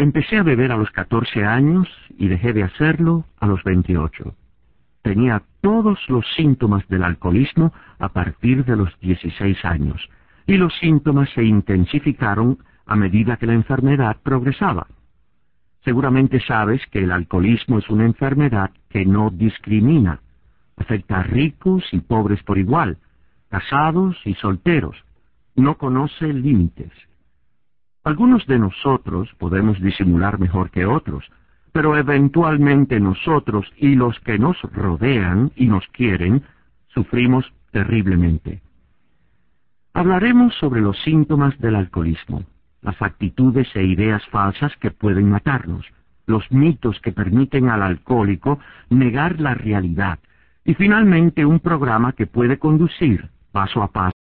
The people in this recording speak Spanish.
Empecé a beber a los 14 años y dejé de hacerlo a los 28. Tenía todos los síntomas del alcoholismo a partir de los 16 años, y los síntomas se intensificaron a medida que la enfermedad progresaba. Seguramente sabes que el alcoholismo es una enfermedad que no discrimina. Afecta a ricos y pobres por igual, casados y solteros. No conoce límites. Algunos de nosotros podemos disimular mejor que otros, pero eventualmente nosotros y los que nos rodean y nos quieren sufrimos terriblemente. Hablaremos sobre los síntomas del alcoholismo, las actitudes e ideas falsas que pueden matarnos, los mitos que permiten al alcohólico negar la realidad y finalmente un programa que puede conducir paso a paso